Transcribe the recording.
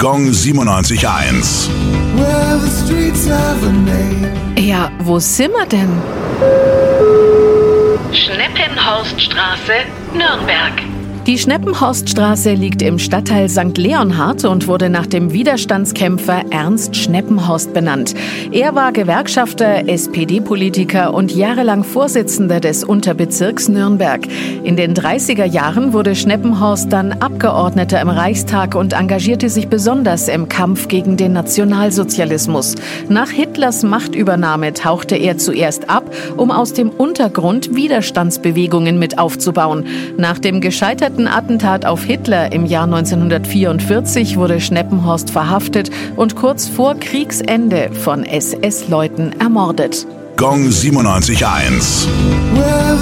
Gong 97.1. Well, the streets have a name. Ja, wo sind wir denn? Schneppenhorststraße, Nürnberg. Die Schneppenhorststraße liegt im Stadtteil St. Leonhard und wurde nach dem Widerstandskämpfer Ernst Schneppenhorst benannt. Er war Gewerkschafter, SPD-Politiker und jahrelang Vorsitzender des Unterbezirks Nürnberg. In den 30er Jahren wurde Schneppenhorst dann Abgeordneter im Reichstag und engagierte sich besonders im Kampf gegen den Nationalsozialismus. Nach Hitlers Machtübernahme tauchte er zuerst ab, um aus dem Untergrund Widerstandsbewegungen mit aufzubauen. Nach dem gescheiterten Attentat auf Hitler im Jahr 1944 wurde Schneppenhorst verhaftet und kurz vor Kriegsende von SS-Leuten ermordet. Gong 97.1. Well,